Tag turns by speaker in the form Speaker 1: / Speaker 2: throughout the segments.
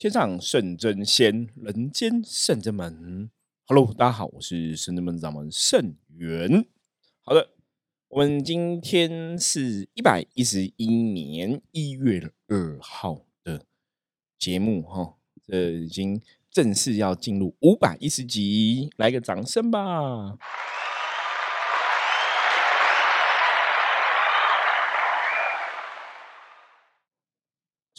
Speaker 1: 天上圣真仙，人间圣真门。Hello，大家好，我是圣真门掌门圣元。好的，我们今天是一百一十一年一月二号的节目哈，这已经正式要进入五百一十集，来个掌声吧！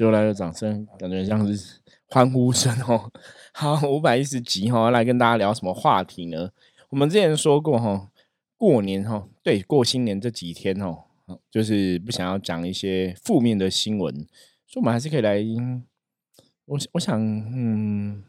Speaker 1: 又来个掌声，感觉像是欢呼声哦。好，五百一十集哈，来跟大家聊什么话题呢？我们之前说过哈，过年哈，对，过新年这几天哦，就是不想要讲一些负面的新闻，所以我们还是可以来。我我想，嗯，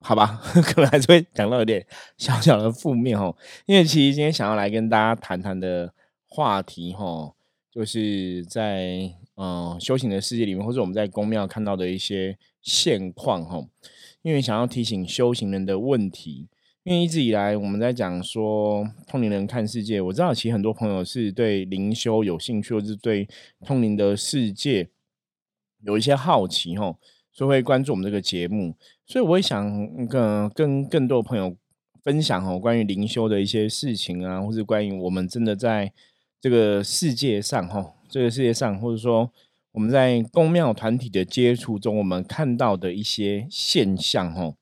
Speaker 1: 好吧，可能还是会讲到有点小小的负面哦，因为其实今天想要来跟大家谈谈的话题哈，就是在。嗯，修行的世界里面，或者我们在宫庙看到的一些现况，哈，因为想要提醒修行人的问题。因为一直以来我们在讲说通灵人看世界，我知道其实很多朋友是对灵修有兴趣，或是对通灵的世界有一些好奇，哈，所以会关注我们这个节目。所以我也想跟跟更多朋友分享，哈，关于灵修的一些事情啊，或者关于我们真的在这个世界上，哈。这个世界上，或者说我们在公庙团体的接触中，我们看到的一些现象，哈。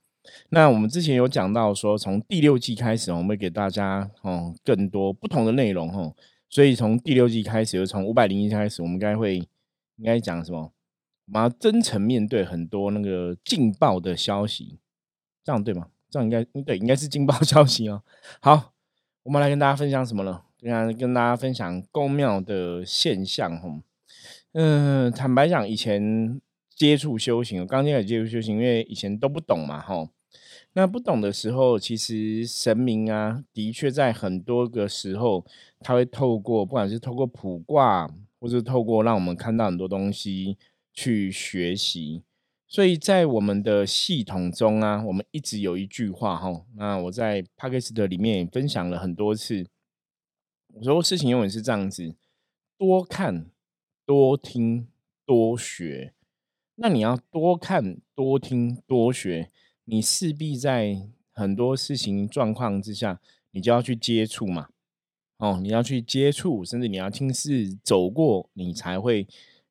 Speaker 1: 那我们之前有讲到说，从第六季开始，我们会给大家哦更多不同的内容，哈。所以从第六季开始，就从五百零一开始，我们该会应该讲什么？我们要真诚面对很多那个劲爆的消息，这样对吗？这样应该对，应该是劲爆消息哦。好，我们来跟大家分享什么了？跟跟大家分享宫庙的现象哈，嗯，坦白讲，以前接触修行，我刚进来接触修行，因为以前都不懂嘛哈。那不懂的时候，其实神明啊，的确在很多个时候，他会透过不管是透过卜卦，或是透过让我们看到很多东西去学习。所以在我们的系统中啊，我们一直有一句话哈，那我在 p a k i s t 里面也分享了很多次。我说事情永远是这样子，多看、多听、多学。那你要多看、多听、多学，你势必在很多事情状况之下，你就要去接触嘛。哦，你要去接触，甚至你要亲自走过，你才会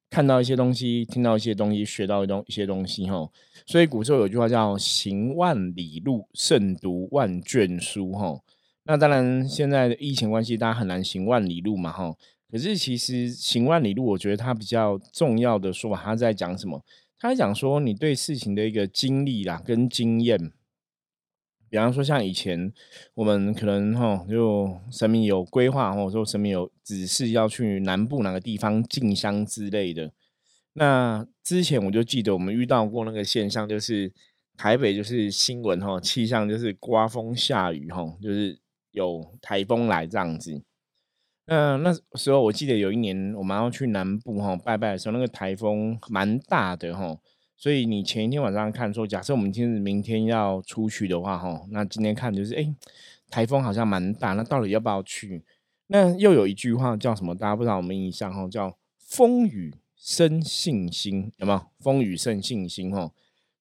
Speaker 1: 看到一些东西，听到一些东西，学到一东一些东西。哈，所以古时候有句话叫“行万里路，胜读万卷书”。哈。那当然，现在的疫情关系，大家很难行万里路嘛，哈。可是其实行万里路，我觉得它比较重要的说法，他在讲什么？他在讲说你对事情的一个经历啦，跟经验。比方说，像以前我们可能哈，就神明有规划，或者说神明有指示要去南部哪个地方进香之类的。那之前我就记得我们遇到过那个现象，就是台北就是新闻哈，气象就是刮风下雨哈，就是。有台风来这样子，嗯，那时候我记得有一年我们要去南部哈拜拜的时候，那个台风蛮大的哈，所以你前一天晚上看说，假设我们今日明天要出去的话哈，那今天看就是哎，台风好像蛮大，那到底要不要去？那又有一句话叫什么？大家不知道我们印象哈，叫风雨生信心，有没有？风雨生信心哈，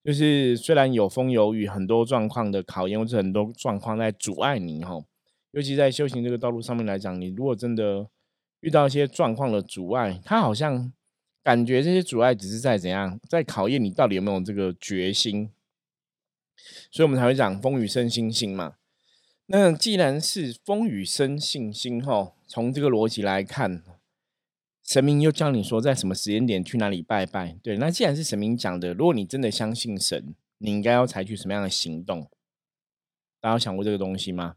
Speaker 1: 就是虽然有风有雨，很多状况的考验或者很多状况在阻碍你哈。尤其在修行这个道路上面来讲，你如果真的遇到一些状况的阻碍，他好像感觉这些阻碍只是在怎样，在考验你到底有没有这个决心，所以我们才会讲风雨生信心嘛。那既然是风雨生信心，哈，从这个逻辑来看，神明又教你说在什么时间点去哪里拜拜，对，那既然是神明讲的，如果你真的相信神，你应该要采取什么样的行动？大家有想过这个东西吗？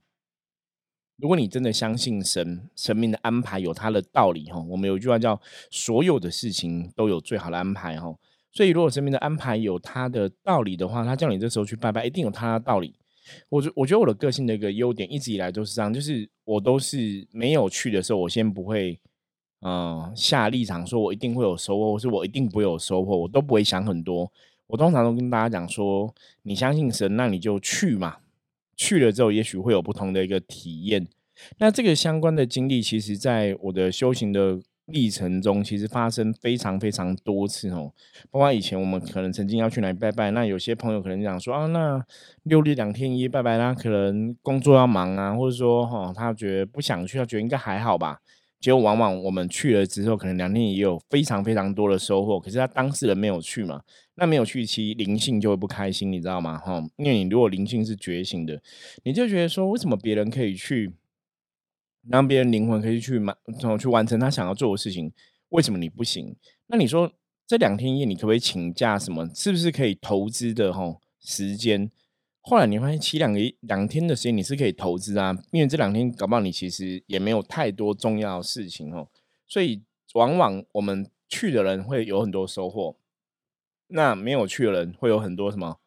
Speaker 1: 如果你真的相信神，神明的安排有他的道理哈。我们有一句话叫“所有的事情都有最好的安排”哈。所以，如果神明的安排有他的道理的话，他叫你这时候去拜拜，一定有他的道理。我觉我觉得我的个性的一个优点，一直以来都是这样，就是我都是没有去的时候，我先不会嗯下立场说我一定会有收获，或是我一定不会有收获，我都不会想很多。我通常都跟大家讲说，你相信神，那你就去嘛。去了之后，也许会有不同的一个体验。那这个相关的经历，其实在我的修行的历程中，其实发生非常非常多次哦。包括以前我们可能曾经要去哪里拜拜，那有些朋友可能讲说啊，那六日两天一夜拜拜，他可能工作要忙啊，或者说哈，他觉得不想去，他觉得应该还好吧。结果往往我们去了之后，可能两天也有非常非常多的收获。可是他当事人没有去嘛，那没有去，期灵性就会不开心，你知道吗？哈，因为你如果灵性是觉醒的，你就觉得说，为什么别人可以去，让别人灵魂可以去满，去完成他想要做的事情，为什么你不行？那你说这两天夜你可不可以请假？什么是不是可以投资的？哈，时间。后来你发现，其两个两天的时间你是可以投资啊，因为这两天搞不好你其实也没有太多重要的事情哦，所以往往我们去的人会有很多收获，那没有去的人会有很多什么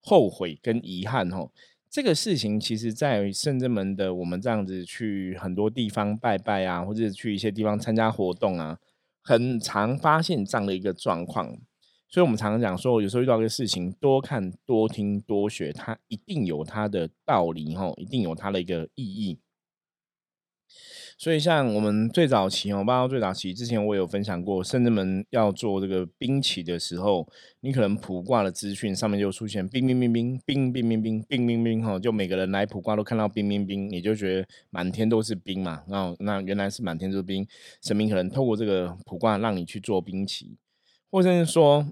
Speaker 1: 后悔跟遗憾哦。这个事情其实，在圣正门的我们这样子去很多地方拜拜啊，或者去一些地方参加活动啊，很常发现这样的一个状况。所以，我们常常讲说，有时候遇到一个事情，多看、多听、多学，它一定有它的道理，哈，一定有它的一个意义。所以，像我们最早期哦，包括最早期之前，我有分享过，甚至们要做这个兵棋的时候，你可能卜卦的资讯上面就出现兵兵兵兵兵兵兵兵兵兵兵哈，就每个人来卜卦都看到兵兵兵，你就觉得满天都是兵嘛，那那原来是满天都是兵，神明可能透过这个卜卦让你去做兵棋。或者是说，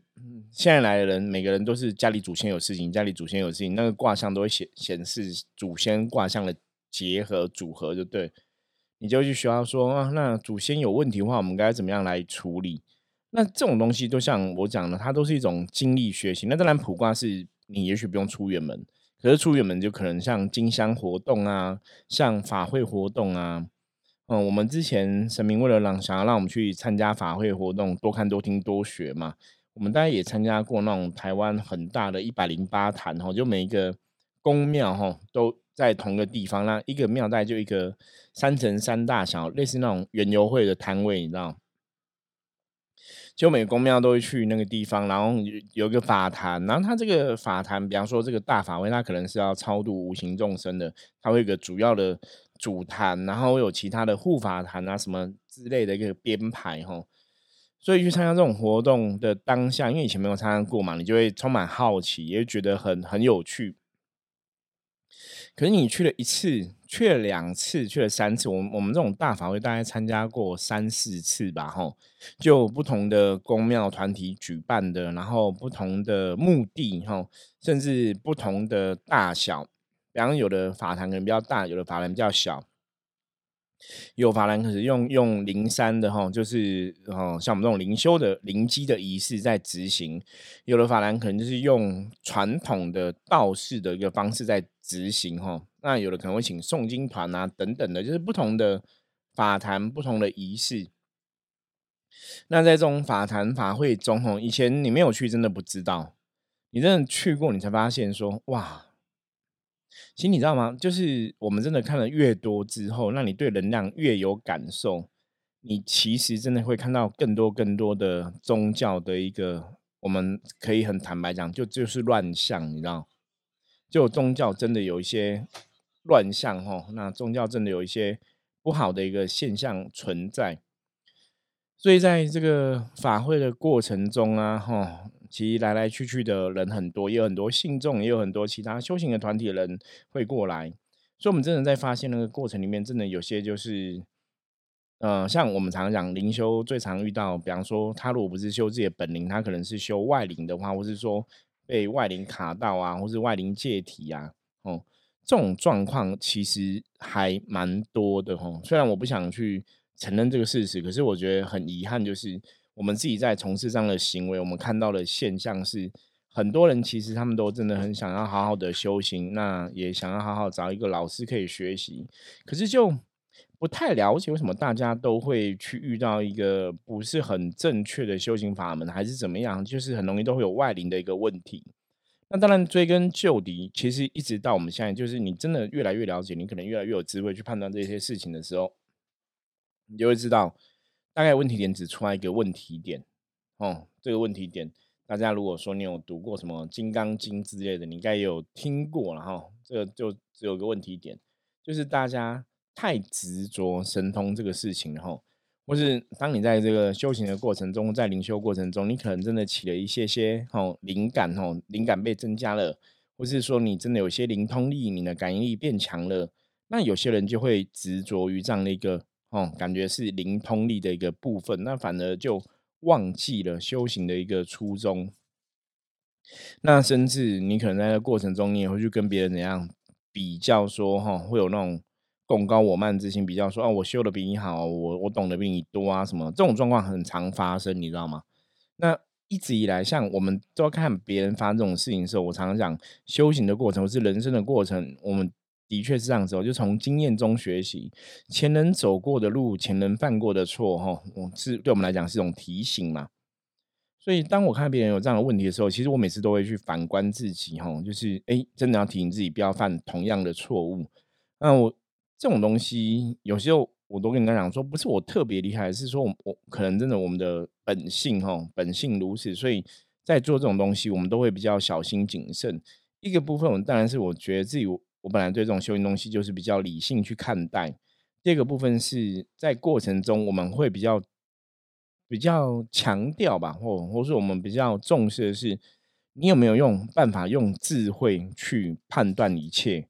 Speaker 1: 现在来的人，每个人都是家里祖先有事情，家里祖先有事情，那个卦象都会显显示祖先卦象的结合组合，就对，你就去学校说啊，那祖先有问题的话，我们该怎么样来处理？那这种东西就像我讲的，它都是一种经历学习。那当然，卜卦是你也许不用出远门，可是出远门就可能像金香活动啊，像法会活动啊。嗯，我们之前神明为了让想要让我们去参加法会活动，多看多听多学嘛，我们大家也参加过那种台湾很大的一百零八坛哈，就每一个宫庙哈都在同一个地方，那一个庙带就一个三乘三大小，类似那种园游会的摊位，你知道？就每个宫庙都会去那个地方，然后有个法坛，然后它这个法坛，比方说这个大法会，它可能是要超度无形众生的，它会有个主要的。主坛，然后有其他的护法坛啊，什么之类的一个编排哈，所以去参加这种活动的当下，因为以前没有参加过嘛，你就会充满好奇，也觉得很很有趣。可是你去了一次，去了两次，去了三次，我们我们这种大法会大概参加过三四次吧，吼，就不同的公庙团体举办的，然后不同的目的，吼，甚至不同的大小。比方有的法坛可能比较大，有的法坛比较小。有法兰可是用用灵山的哈，就是哦，像我们这种灵修的灵机的仪式在执行；有的法兰可能就是用传统的道士的一个方式在执行哈。那有的可能会请诵经团啊等等的，就是不同的法坛、不同的仪式。那在这种法坛法会中哈，以前你没有去，真的不知道；你真的去过，你才发现说哇。其实你知道吗？就是我们真的看了越多之后，那你对能量越有感受，你其实真的会看到更多更多的宗教的一个，我们可以很坦白讲，就就是乱象，你知道？就宗教真的有一些乱象哈，那宗教真的有一些不好的一个现象存在，所以在这个法会的过程中啊，哈。其实来来去去的人很多，也有很多信众，也有很多其他修行的团体的人会过来，所以，我们真的在发现那个过程里面，真的有些就是，呃，像我们常常讲灵修，最常遇到，比方说，他如果不是修自己的本灵，他可能是修外灵的话，或是说被外灵卡到啊，或是外灵借体啊，哦，这种状况其实还蛮多的哦。虽然我不想去承认这个事实，可是我觉得很遗憾，就是。我们自己在从事这样的行为，我们看到的现象是，很多人其实他们都真的很想要好好的修行，那也想要好好找一个老师可以学习，可是就不太了解为什么大家都会去遇到一个不是很正确的修行法门，还是怎么样，就是很容易都会有外灵的一个问题。那当然追根究底，其实一直到我们现在，就是你真的越来越了解，你可能越来越有智慧去判断这些事情的时候，你就会知道。大概问题点只出来一个问题点，哦，这个问题点，大家如果说你有读过什么《金刚经》之类的，你应该有听过了哈。这个就只有个问题点，就是大家太执着神通这个事情哈。或是当你在这个修行的过程中，在灵修过程中，你可能真的起了一些些哦灵感哦，灵感被增加了，或是说你真的有些灵通力，你的感应力变强了。那有些人就会执着于这样的一个哦，感觉是灵通力的一个部分，那反而就忘记了修行的一个初衷。那甚至你可能在这过程中，你也会去跟别人怎样比较，说哈，会有那种。共高我慢之心，比较说啊，我修的比你好，我我懂得比你多啊，什么这种状况很常发生，你知道吗？那一直以来，像我们都要看别人发生这种事情的时候，我常常讲修行的过程或是人生的过程，我们的确是这样子，就从经验中学习，前人走过的路，前人犯过的错，哈，我是对我们来讲是一种提醒嘛。所以当我看别人有这样的问题的时候，其实我每次都会去反观自己，哈，就是哎，真的要提醒自己不要犯同样的错误。那我。这种东西有时候我都跟人家讲说，不是我特别厉害，是说我我可能真的我们的本性哈，本性如此，所以在做这种东西，我们都会比较小心谨慎。一个部分，我当然是我觉得自己我本来对这种修行东西就是比较理性去看待。第二个部分是在过程中我们会比较比较强调吧，或或是我们比较重视的是，你有没有用办法用智慧去判断一切。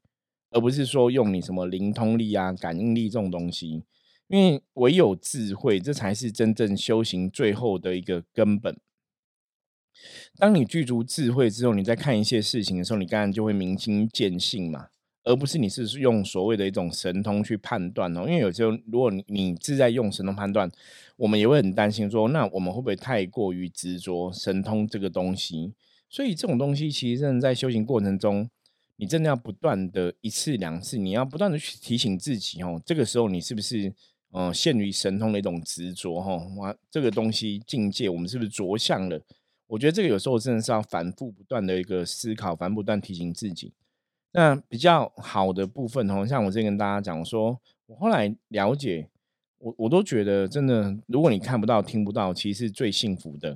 Speaker 1: 而不是说用你什么灵通力啊、感应力这种东西，因为唯有智慧，这才是真正修行最后的一个根本。当你具足智慧之后，你在看一些事情的时候，你当然就会明心见性嘛，而不是你是用所谓的一种神通去判断哦。因为有时候，如果你你是在用神通判断，我们也会很担心说，那我们会不会太过于执着神通这个东西？所以这种东西其实真的在修行过程中。你真的要不断的一次两次，你要不断的去提醒自己哦，这个时候你是不是呃陷于神通的一种执着哈？哇，这个东西境界我们是不是着相了？我觉得这个有时候真的是要反复不断的一个思考，反复不断提醒自己。那比较好的部分哦，像我之前跟大家讲说，我后来了解，我我都觉得真的，如果你看不到、听不到，其实是最幸福的，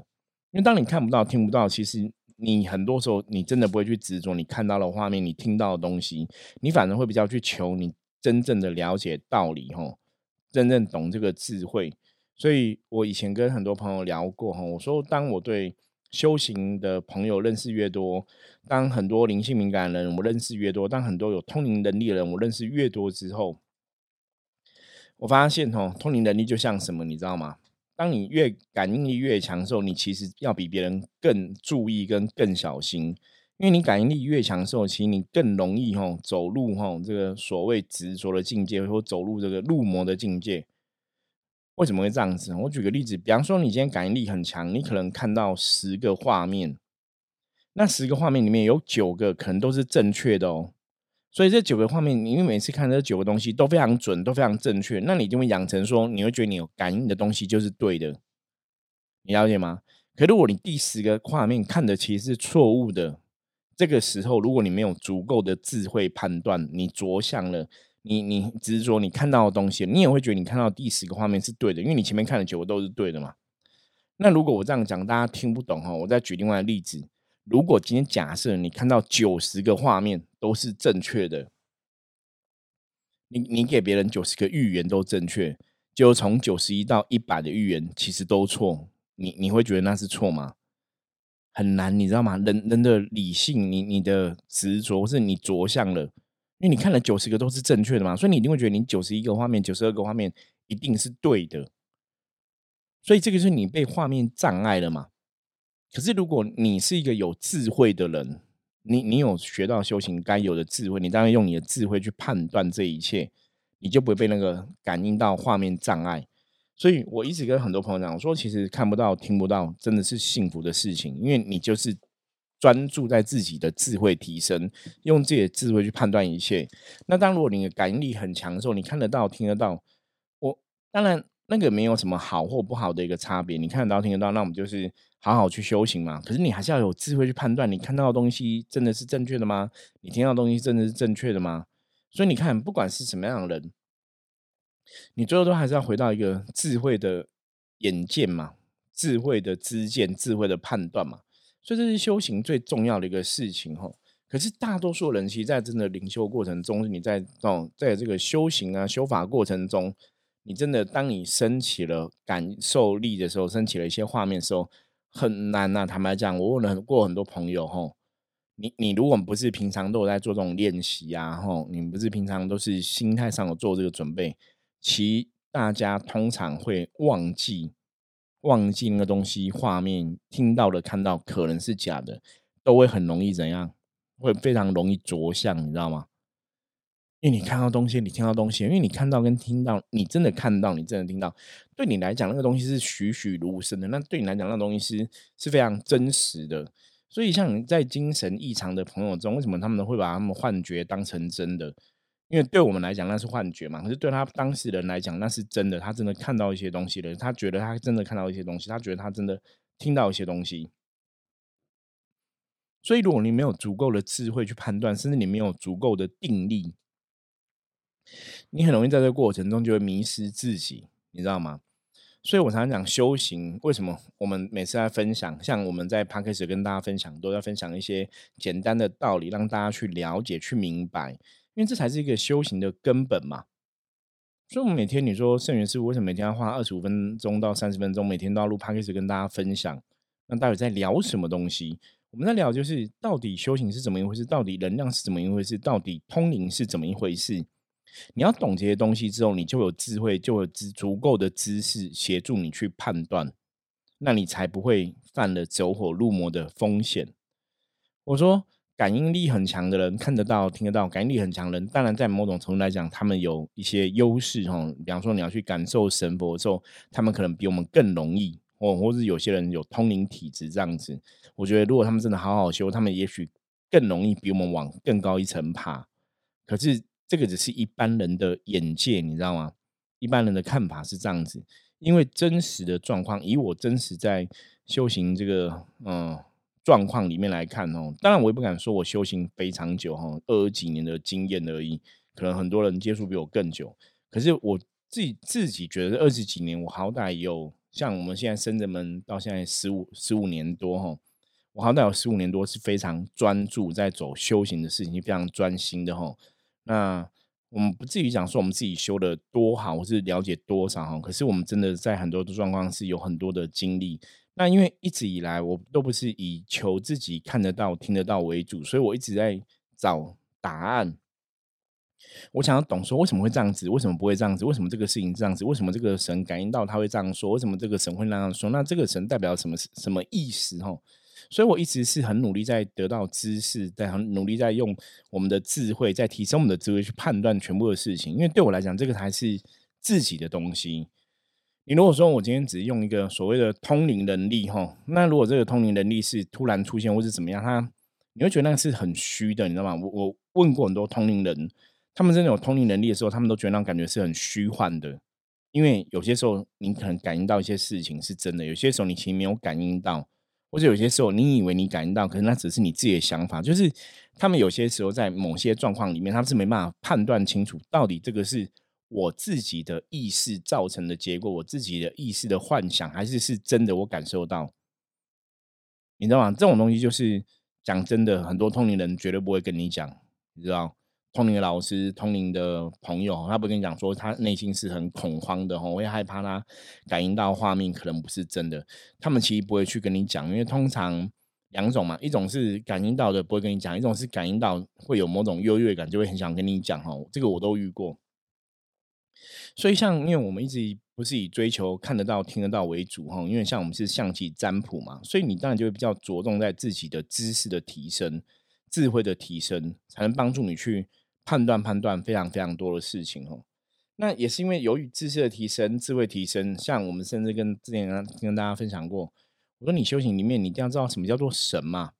Speaker 1: 因为当你看不到、听不到，其实。你很多时候，你真的不会去执着你看到的画面，你听到的东西，你反而会比较去求你真正的了解道理，吼，真正懂这个智慧。所以我以前跟很多朋友聊过，哈，我说当我对修行的朋友认识越多，当很多灵性敏感的人我认识越多，当很多有通灵能力的人我认识越多之后，我发现，哦，通灵能力就像什么，你知道吗？当你越感应力越强的时候，你其实要比别人更注意跟更小心，因为你感应力越强的时候，其实你更容易吼走入吼这个所谓执着的境界，或走入这个入魔的境界。为什么会这样子？我举个例子，比方说你今天感应力很强，你可能看到十个画面，那十个画面里面有九个可能都是正确的哦。所以这九个画面，你因为每次看这九个东西都非常准，都非常正确，那你就会养成说，你会觉得你有感应的东西就是对的，你了解吗？可如果你第十个画面看的其实是错误的，这个时候如果你没有足够的智慧判断，你着相了，你你执着你看到的东西，你也会觉得你看到第十个画面是对的，因为你前面看的九个都是对的嘛。那如果我这样讲，大家听不懂哈，我再举另外的例子。如果今天假设你看到九十个画面都是正确的，你你给别人九十个预言都正确，就从九十一到一百的预言其实都错，你你会觉得那是错吗？很难，你知道吗？人人的理性，你你的执着或是你着相了，因为你看了九十个都是正确的嘛，所以你一定会觉得你九十一个画面、九十二个画面一定是对的，所以这个是你被画面障碍了嘛？可是，如果你是一个有智慧的人，你你有学到修行该有的智慧，你当然用你的智慧去判断这一切，你就不会被那个感应到画面障碍。所以我一直跟很多朋友讲，我说其实看不到、听不到，真的是幸福的事情，因为你就是专注在自己的智慧提升，用自己的智慧去判断一切。那当如果你的感应力很强的时候，你看得到、听得到，我当然那个没有什么好或不好的一个差别，你看得到、听得到，那我们就是。好好去修行嘛，可是你还是要有智慧去判断，你看到的东西真的是正确的吗？你听到的东西真的是正确的吗？所以你看，不管是什么样的人，你最后都还是要回到一个智慧的眼见嘛，智慧的知见，智慧的判断嘛。所以这是修行最重要的一个事情哈。可是大多数人其实，在真的灵修过程中，你在哦，在这个修行啊、修法过程中，你真的当你升起了感受力的时候，升起了一些画面的时候，很难呐。坦白讲，我问了过很多朋友，吼，你你如果不是平常都有在做这种练习啊，吼，你不是平常都是心态上有做这个准备，其大家通常会忘记忘记那个东西画面，听到的看到可能是假的，都会很容易怎样，会非常容易着相，你知道吗？因为你看到东西，你听到东西，因为你看到跟听到，你真的看到，你真的听到，对你来讲那个东西是栩栩如生的，那对你来讲那东西是是非常真实的。所以像在精神异常的朋友中，为什么他们会把他们幻觉当成真的？因为对我们来讲那是幻觉嘛，可是对他当事人来讲那是真的，他真的看到一些东西了，他觉得他真的看到一些东西，他觉得他真的听到一些东西。所以如果你没有足够的智慧去判断，甚至你没有足够的定力。你很容易在这个过程中就会迷失自己，你知道吗？所以我常常讲修行，为什么我们每次在分享，像我们在 p a d k a s 跟大家分享，都要分享一些简单的道理，让大家去了解、去明白，因为这才是一个修行的根本嘛。所以，我们每天你说圣元师傅为什么每天要花二十五分钟到三十分钟，每天都要录 p a d k a s 跟大家分享？那到底在聊什么东西？我们在聊就是到底修行是怎么一回事？到底能量是怎么一回事？到底通灵是怎么一回事？你要懂这些东西之后，你就有智慧，就有知足够的知识协助你去判断，那你才不会犯了走火入魔的风险。我说，感应力很强的人，看得到、听得到，感应力很强的人，当然在某种程度来讲，他们有一些优势哈。比方说，你要去感受神佛的时候，他们可能比我们更容易，或或是有些人有通灵体质这样子。我觉得，如果他们真的好好修，他们也许更容易比我们往更高一层爬。可是。这个只是一般人的眼界，你知道吗？一般人的看法是这样子，因为真实的状况，以我真实在修行这个嗯状况里面来看哦，当然我也不敢说我修行非常久哈，二十几年的经验而已，可能很多人接触比我更久。可是我自己自己觉得二十几年，我好歹有像我们现在深圳门到现在十五十五年多哈，我好歹有十五年多是非常专注在走修行的事情，非常专心的哈。那我们不至于讲说我们自己修的多好，或是了解多少哈。可是我们真的在很多的状况是有很多的经历。那因为一直以来我都不是以求自己看得到、听得到为主，所以我一直在找答案。我想要懂说为什么会这样子，为什么不会这样子？为什么这个事情这样子？为什么这个神感应到他会这样说？为什么这个神会那样说？那这个神代表什么什么意思？哈。所以，我一直是很努力在得到知识，在很努力在用我们的智慧，在提升我们的智慧去判断全部的事情。因为对我来讲，这个才是自己的东西。你如果说我今天只是用一个所谓的通灵能力，哈，那如果这个通灵能力是突然出现或是怎么样，他你会觉得那是很虚的，你知道吗？我我问过很多通灵人，他们真的有通灵能力的时候，他们都觉得那感觉是很虚幻的。因为有些时候你可能感应到一些事情是真的，有些时候你其实没有感应到。或者有些时候，你以为你感应到，可是那只是你自己的想法。就是他们有些时候在某些状况里面，他们是没办法判断清楚，到底这个是我自己的意识造成的结果，我自己的意识的幻想，还是是真的我感受到？你知道吗？这种东西就是讲真的，很多通灵人绝对不会跟你讲，你知道。通灵的老师、通灵的朋友，他不跟你讲说他内心是很恐慌的，吼，会害怕他感应到画面可能不是真的。他们其实不会去跟你讲，因为通常两种嘛，一种是感应到的不会跟你讲，一种是感应到会有某种优越感，就会很想跟你讲，吼，这个我都遇过。所以像因为我们一直不是以追求看得到、听得到为主，哈，因为像我们是象棋占卜嘛，所以你当然就会比较着重在自己的知识的提升、智慧的提升，才能帮助你去。判断判断非常非常多的事情哦，那也是因为由于知识的提升、智慧提升，像我们甚至跟之前跟大家分享过，我说你修行里面你一定要知道什么叫做神嘛，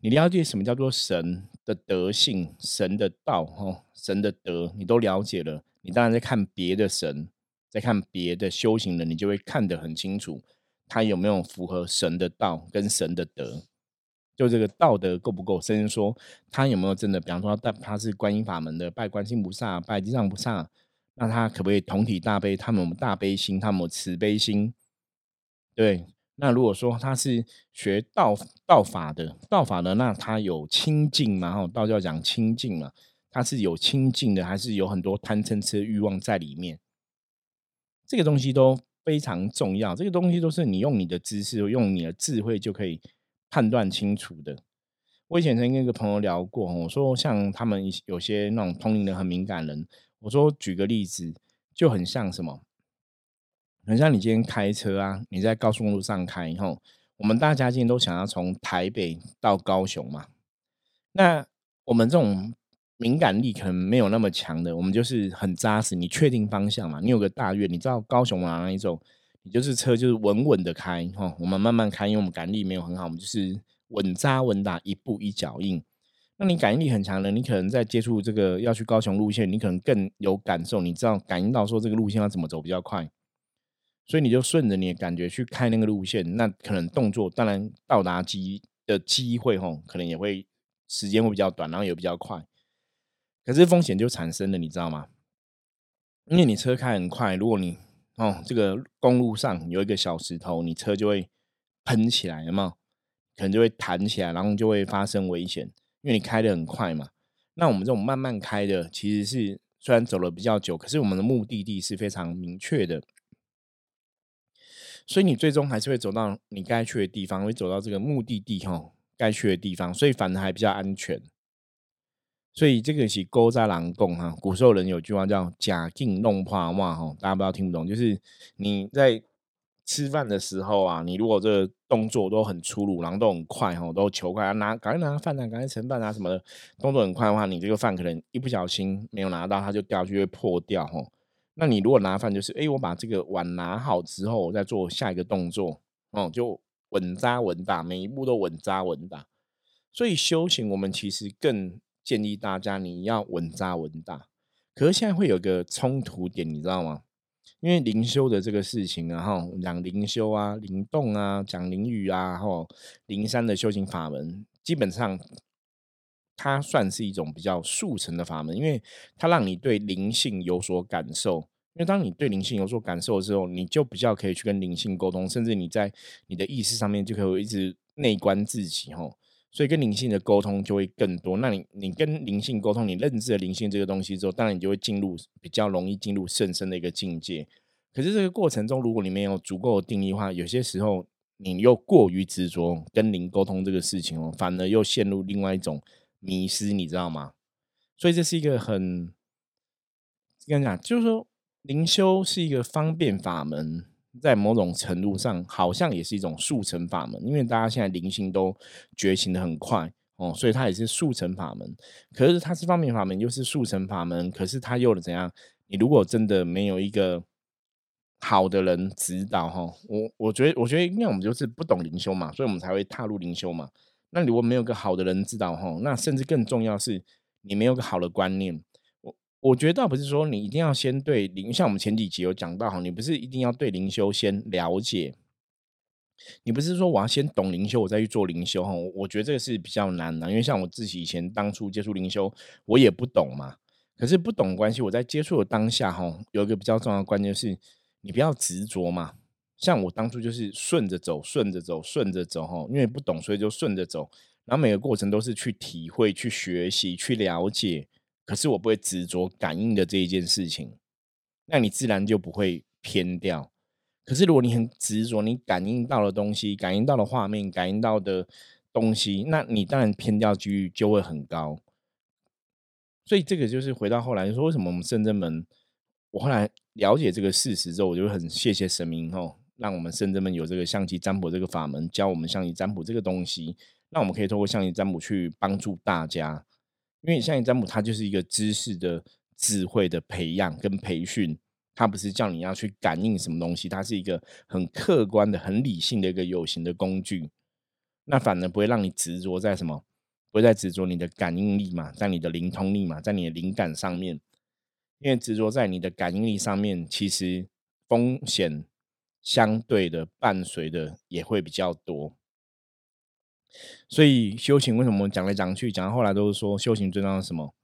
Speaker 1: 你了解什么叫做神的德性、神的道、哦、神的德，你都了解了，你当然在看别的神，在看别的修行人，你就会看得很清楚，他有没有符合神的道跟神的德。就这个道德够不够？甚至说他有没有真的，比方说他他是观音法门的，拜观音菩萨，拜地藏菩萨，那他可不可以同体大悲？他们有大悲心，他们有慈悲心？对。那如果说他是学道道法的，道法的，那他有清净嘛？哈，道教讲清净嘛，他是有清净的，还是有很多贪嗔痴欲望在里面？这个东西都非常重要。这个东西都是你用你的知识、用你的智慧就可以判断清楚的。我以前曾经跟一个朋友聊过，我说像他们有些那种通灵的很敏感人，我说举个例子，就很像什么，很像你今天开车啊，你在高速公路上开，后我们大家今天都想要从台北到高雄嘛，那我们这种敏感力可能没有那么强的，我们就是很扎实，你确定方向嘛，你有个大约，你知道高雄往哪里走，你就是车就是稳稳的开，哈，我们慢慢开，因为我们感力没有很好，我们就是。稳扎稳打，一步一脚印。那你感应力很强的，你可能在接触这个要去高雄路线，你可能更有感受，你知道感应到说这个路线要怎么走比较快，所以你就顺着你的感觉去开那个路线。那可能动作当然到达机的机会吼，可能也会时间会比较短，然后也比较快。可是风险就产生了，你知道吗？因为你车开很快，如果你哦这个公路上有一个小石头，你车就会喷起来，有没有？可能就会弹起来，然后就会发生危险，因为你开的很快嘛。那我们这种慢慢开的，其实是虽然走了比较久，可是我们的目的地是非常明确的，所以你最终还是会走到你该去的地方，会走到这个目的地哈，该去的地方，所以反而还比较安全。所以这个是勾扎狼共哈，古时候人有句话叫“假镜弄破袜”哈，大家不知道听不懂，就是你在。吃饭的时候啊，你如果这个动作都很粗鲁，然后都很快哈，都求快啊，拿赶快拿饭啊，赶快盛饭啊什么的，动作很快的话，你这个饭可能一不小心没有拿到，它就掉下去会破掉哈。那你如果拿饭就是，哎，我把这个碗拿好之后，我再做下一个动作，哦，就稳扎稳打，每一步都稳扎稳打。所以修行，我们其实更建议大家你要稳扎稳打。可是现在会有个冲突点，你知道吗？因为灵修的这个事情啊，哈，讲灵修啊、灵动啊、讲灵语啊，哈，灵山的修行法门，基本上它算是一种比较速成的法门，因为它让你对灵性有所感受。因为当你对灵性有所感受的时候，你就比较可以去跟灵性沟通，甚至你在你的意识上面就可以一直内观自己，吼。所以跟灵性的沟通就会更多。那你你跟灵性沟通，你认知了灵性这个东西之后，当然你就会进入比较容易进入甚深的一个境界。可是这个过程中，如果你没有足够的定义的话，有些时候你又过于执着跟灵沟通这个事情哦，反而又陷入另外一种迷失，你知道吗？所以这是一个很跟你讲，就是说灵修是一个方便法门。在某种程度上，好像也是一种速成法门，因为大家现在灵性都觉醒的很快哦，所以它也是速成法门。可是它是方便法门，又是速成法门，可是它又怎样？你如果真的没有一个好的人指导哈，我我觉得，我觉得，因为我们就是不懂灵修嘛，所以我们才会踏入灵修嘛。那如果没有个好的人指导哈，那甚至更重要是，你没有个好的观念。我觉得倒不是说你一定要先对灵，像我们前几集有讲到哈，你不是一定要对灵修先了解，你不是说我要先懂灵修，我再去做灵修哈。我觉得这个是比较难的，因为像我自己以前当初接触灵修，我也不懂嘛。可是不懂关系，我在接触的当下哈，有一个比较重要的关键是，你不要执着嘛。像我当初就是顺着走，顺着走，顺着走哈，因为不懂，所以就顺着走，然后每个过程都是去体会、去学习、去了解。可是我不会执着感应的这一件事情，那你自然就不会偏掉。可是如果你很执着，你感应到的东西、感应到的画面、感应到的东西，那你当然偏掉几率就会很高。所以这个就是回到后来说，为什么我们深圳门，我后来了解这个事实之后，我就很谢谢神明哦，让我们深圳门有这个象棋占卜这个法门，教我们象棋占卜这个东西，那我们可以通过象棋占卜去帮助大家。因为像你占卜，它就是一个知识的智慧的培养跟培训，它不是叫你要去感应什么东西，它是一个很客观的、很理性的一个有形的工具。那反而不会让你执着在什么，不会再执着你的感应力嘛，在你的灵通力嘛，在你的灵感上面。因为执着在你的感应力上面，其实风险相对的伴随的也会比较多。所以修行为什么讲来讲去讲到后来都是说修行最重要的什么？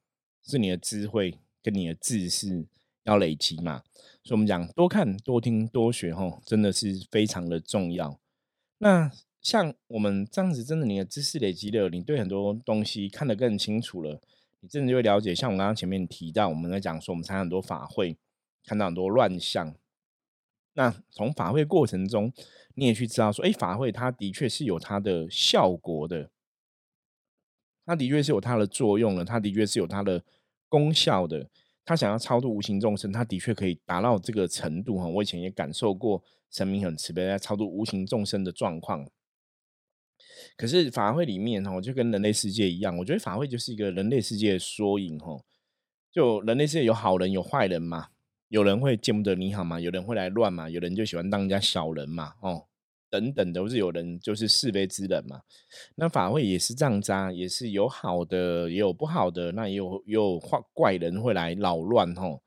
Speaker 1: 是你的智慧跟你的知识要累积嘛？所以我们讲多看多听多学吼，真的是非常的重要。那像我们这样子，真的你的知识累积了，你对很多东西看得更清楚了，你真的就会了解。像我刚刚前面提到，我们在讲说我们参加很多法会，看到很多乱象，那从法会过程中，你也去知道说，哎，法会它的确是有它的效果的，它的确是有它的作用的，它的确是有它的功效的。他想要超度无形众生，他的确可以达到这个程度哈。我以前也感受过神明很慈悲，在超度无形众生的状况。可是法会里面哈，就跟人类世界一样，我觉得法会就是一个人类世界的缩影哈。就人类世界有好人有坏人嘛，有人会见不得你好嘛，有人会来乱嘛，有人就喜欢当人家小人嘛，哦，等等都是有人就是是非之人嘛。那法会也是这样子啊，也是有好的，也有不好的，那也有也有坏怪人会来扰乱哦，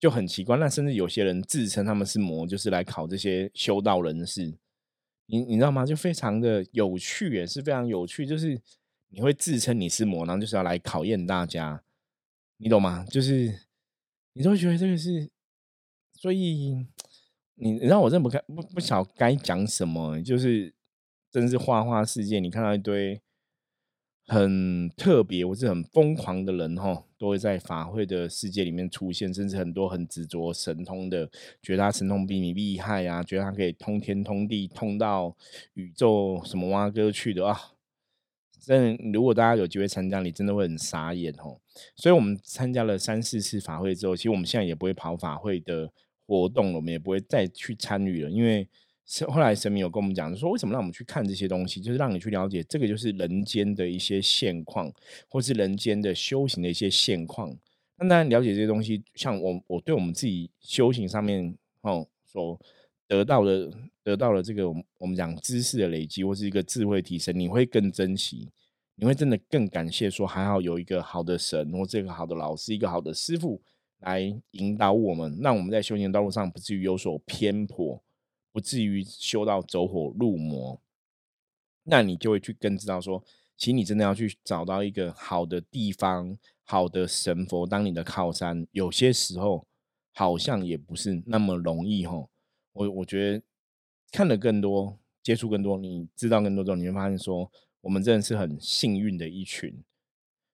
Speaker 1: 就很奇怪。那甚至有些人自称他们是魔，就是来考这些修道人士。你你知道吗？就非常的有趣，也是非常有趣。就是你会自称你是魔，然后就是要来考验大家，你懂吗？就是你都会觉得这个是，所以你让我真不该不不晓该讲什么。就是真是花花世界，你看到一堆很特别或是很疯狂的人哈。都会在法会的世界里面出现，甚至很多很执着神通的，觉得他神通比你厉害啊，觉得他可以通天通地，通到宇宙什么蛙哥去的啊！真如果大家有机会参加，你真的会很傻眼哦。所以我们参加了三四次法会之后，其实我们现在也不会跑法会的活动了，我们也不会再去参与了，因为。后来神明有跟我们讲，说为什么让我们去看这些东西，就是让你去了解这个就是人间的一些现况，或是人间的修行的一些现况。那当然了解这些东西，像我我对我们自己修行上面哦所得到的得到了这个我们讲知识的累积，或是一个智慧提升，你会更珍惜，你会真的更感谢，说还好有一个好的神或这个好的老师，一个好的师傅来引导我们，让我们在修行道路上不至于有所偏颇。不至于修到走火入魔，那你就会去更知道说，其实你真的要去找到一个好的地方、好的神佛当你的靠山，有些时候好像也不是那么容易哈。我我觉得看了更多、接触更多，你知道更多之后，你会发现说，我们真的是很幸运的一群。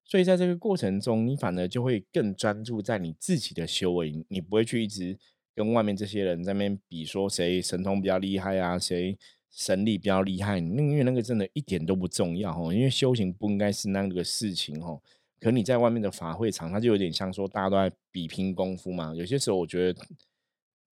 Speaker 1: 所以在这个过程中，你反而就会更专注在你自己的修为，你不会去一直。跟外面这些人在那边比，说谁神通比较厉害啊，谁神力比较厉害？那因为那个真的一点都不重要哦，因为修行不应该是那个事情哦。可你在外面的法会场，它就有点像说大家都在比拼功夫嘛。有些时候我觉得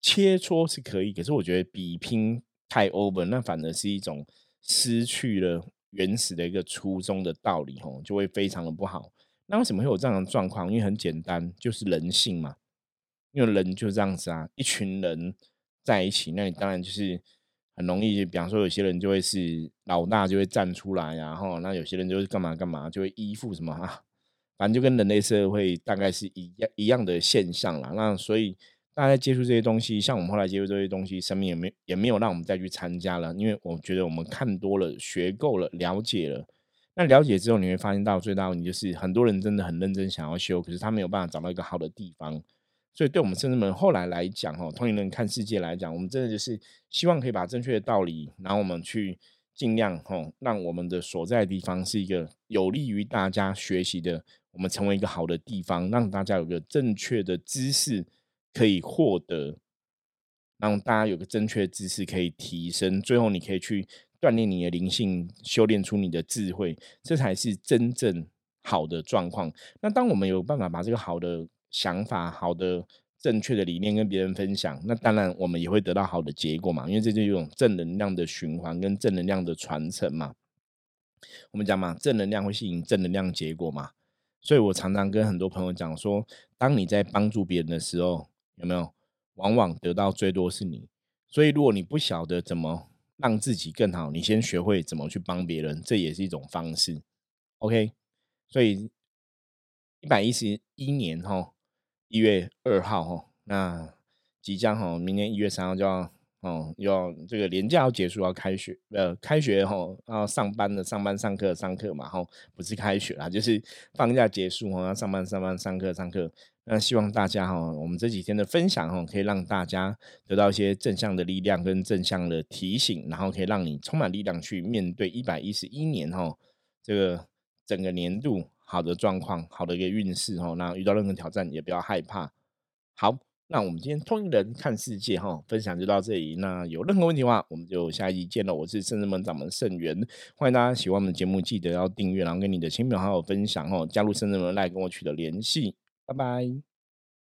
Speaker 1: 切磋是可以，可是我觉得比拼太 over，那反而是一种失去了原始的一个初衷的道理吼，就会非常的不好。那为什么会有这样的状况？因为很简单，就是人性嘛。因为人就这样子啊，一群人在一起，那你当然就是很容易。比方说，有些人就会是老大，就会站出来，然后那有些人就是干嘛干嘛，就会依附什么啊，反正就跟人类社会大概是一样一样的现象啦。那所以大家接触这些东西，像我们后来接触这些东西，生命也没也没有让我们再去参加了，因为我觉得我们看多了、学够了、了解了。那了解之后，你会发现到最大问题就是，很多人真的很认真想要修，可是他没有办法找到一个好的地方。所以，对我们圣人们后来来讲，哈，同龄人看世界来讲，我们真的就是希望可以把正确的道理，然后我们去尽量，哈，让我们的所在的地方是一个有利于大家学习的，我们成为一个好的地方，让大家有个正确的知识可以获得，让大家有个正确的知识可以提升，最后你可以去锻炼你的灵性，修炼出你的智慧，这才是真正好的状况。那当我们有办法把这个好的。想法好的、正确的理念跟别人分享，那当然我们也会得到好的结果嘛。因为这就是一种正能量的循环跟正能量的传承嘛。我们讲嘛，正能量会吸引正能量结果嘛。所以我常常跟很多朋友讲说，当你在帮助别人的时候，有没有往往得到最多是你。所以如果你不晓得怎么让自己更好，你先学会怎么去帮别人，这也是一种方式。OK，所以一百一十一年哈。一月二号哈，那即将哈，明年一月三号就要哦，要这个年假要结束，要开学呃，开学哈，要上班的上班上课上课嘛哈，不是开学啦，就是放假结束哈，要上班上班上课上课。那希望大家哈，我们这几天的分享哈，可以让大家得到一些正向的力量跟正向的提醒，然后可以让你充满力量去面对一百一十一年哈，这个整个年度。好的状况，好的一个运势哦。那遇到任何挑战也不要害怕。好，那我们今天通灵人看世界哈，分享就到这里。那有任何问题的话，我们就下一集见了。我是圣人门掌门圣元，欢迎大家喜欢我们的节目，记得要订阅，然后跟你的亲朋好友分享哦，加入圣人门来跟我取得联系。拜拜。